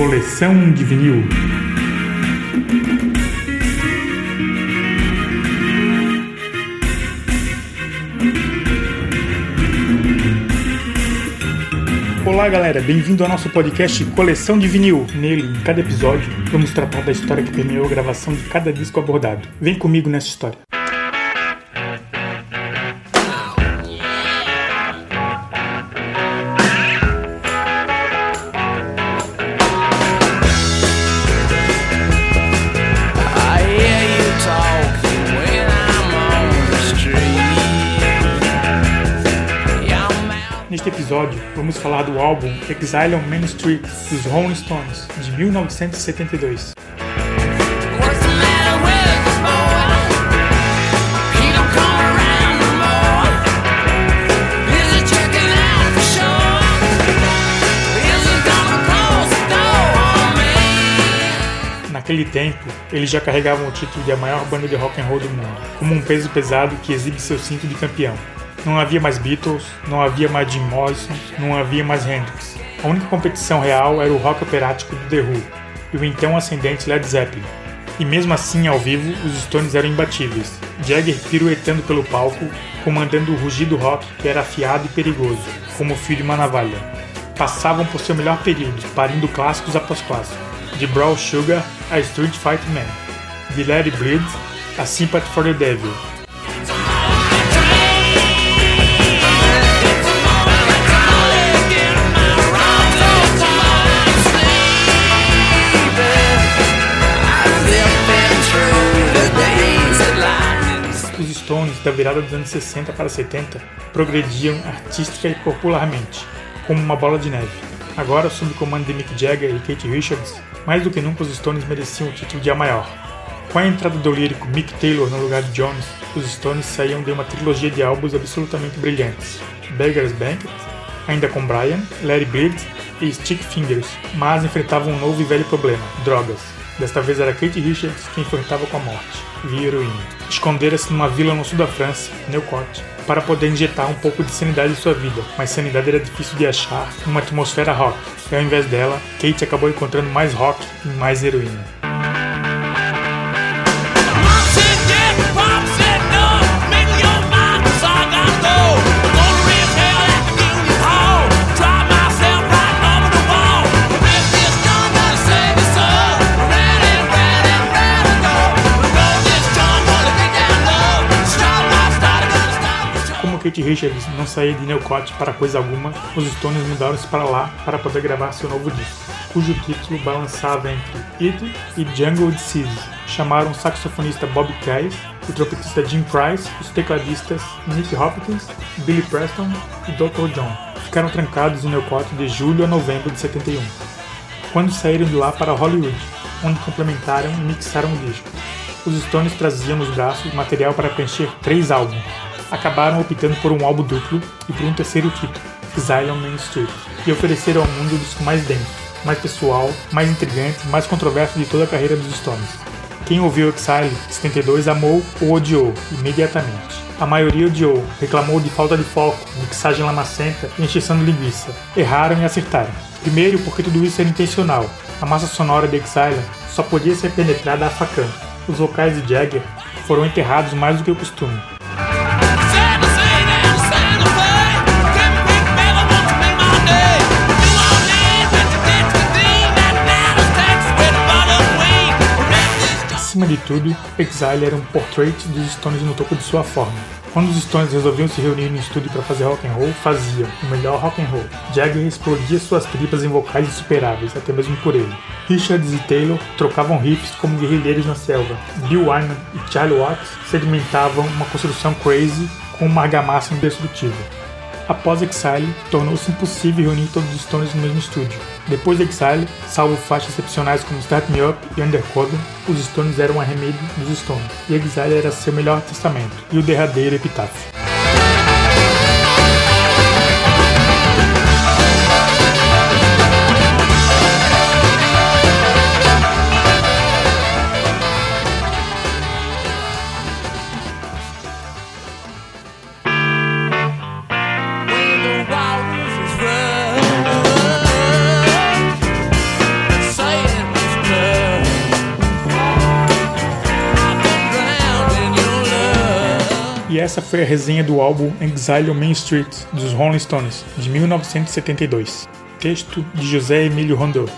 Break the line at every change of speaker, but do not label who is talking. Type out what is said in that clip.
Coleção de vinil. Olá galera, bem-vindo ao nosso podcast Coleção de Vinil. Nele, em cada episódio, vamos tratar da história que permeou a gravação de cada disco abordado. Vem comigo nessa história. Neste episódio, vamos falar do álbum Exile on Main Street dos Rolling Stones, de 1972.
What's the matter with this boy? He don't come around no more. Is he checking out for sure? Is he gonna close the door on me?
Naquele tempo, eles já carregavam o título de a maior banda de rock and roll do mundo, como um peso pesado que exibe seu cinto de campeão. Não havia mais Beatles, não havia mais Jim Morrison, não havia mais Hendrix. A única competição real era o rock operático do The Who e o então ascendente Led Zeppelin. E mesmo assim, ao vivo, os Stones eram imbatíveis. Jagger piruetando pelo palco, comandando o rugido rock que era afiado e perigoso, como o fio de uma navalha. Passavam por seu melhor período, parindo clássicos após clássicos. De Brawl Sugar a Street Fight Man. De Let It Bleed a Sympathy for the Devil. Da virada dos anos 60 para 70, progrediam artística e popularmente, como uma bola de neve. Agora, sob o comando de Mick Jagger e Kate Richards, mais do que nunca os Stones mereciam o título de A Maior. Com a entrada do lírico Mick Taylor no lugar de Jones, os Stones saíam de uma trilogia de álbuns absolutamente brilhantes. Beggar's Banquet, ainda com Brian, Larry Bird e Stick Fingers, mas enfrentavam um novo e velho problema, drogas. Desta vez era Kate Richards quem enfrentava com a morte, heroína. Escondera-se numa vila no sul da França, Neucourt, para poder injetar um pouco de sanidade em sua vida, mas sanidade era difícil de achar numa atmosfera rock, e ao invés dela, Kate acabou encontrando mais rock e mais heroína. Kate Richards não saía de Neucourt para coisa alguma, os Stones mudaram-se para lá para poder gravar seu novo disco, cujo título balançava entre It e Jungle Disease. Chamaram o saxofonista Bob Case, o trompetista Jim Price, os tecladistas Nick Hopkins, Billy Preston e Dr. John. Ficaram trancados em Neucourt de julho a novembro de 71, quando saíram de lá para Hollywood, onde complementaram e mixaram o disco. Os Stones traziam nos braços material para preencher três álbuns. Acabaram optando por um álbum duplo e por um terceiro título, Exile on Main Street, e ofereceram ao mundo o disco mais denso, mais pessoal, mais intrigante, mais controverso de toda a carreira dos Stones. Quem ouviu Exile 72 amou ou odiou imediatamente. A maioria odiou, reclamou de falta de foco, mixagem lamacenta e encheção de linguiça. Erraram e acertaram. Primeiro, porque tudo isso era intencional. A massa sonora de Exile só podia ser penetrada a facão. Os vocais de Jagger foram enterrados mais do que o costume. Acima de tudo, Exile era um portrait dos Stones no topo de sua forma. Quando os Stones resolviam se reunir no estúdio para fazer rock and roll, faziam o melhor rock and roll. Jagger explodia suas tripas em vocais insuperáveis, até mesmo por ele. Richards e Taylor trocavam riffs como guerrilheiros na selva. Bill Wyman e Charlie Watts sedimentavam uma construção crazy com uma argamassa indestrutível. Após Exile, tornou-se impossível reunir todos os Stones no mesmo estúdio. Depois de Exile, salvo faixas excepcionais como Start Me Up e Undercover, os Stones eram um arremedo dos Stones, e Exile era seu melhor testamento e o derradeiro epitáfio. E essa foi a resenha do álbum Exile on Main Street, dos Rolling Stones, de 1972. Texto de José Emílio Rondô.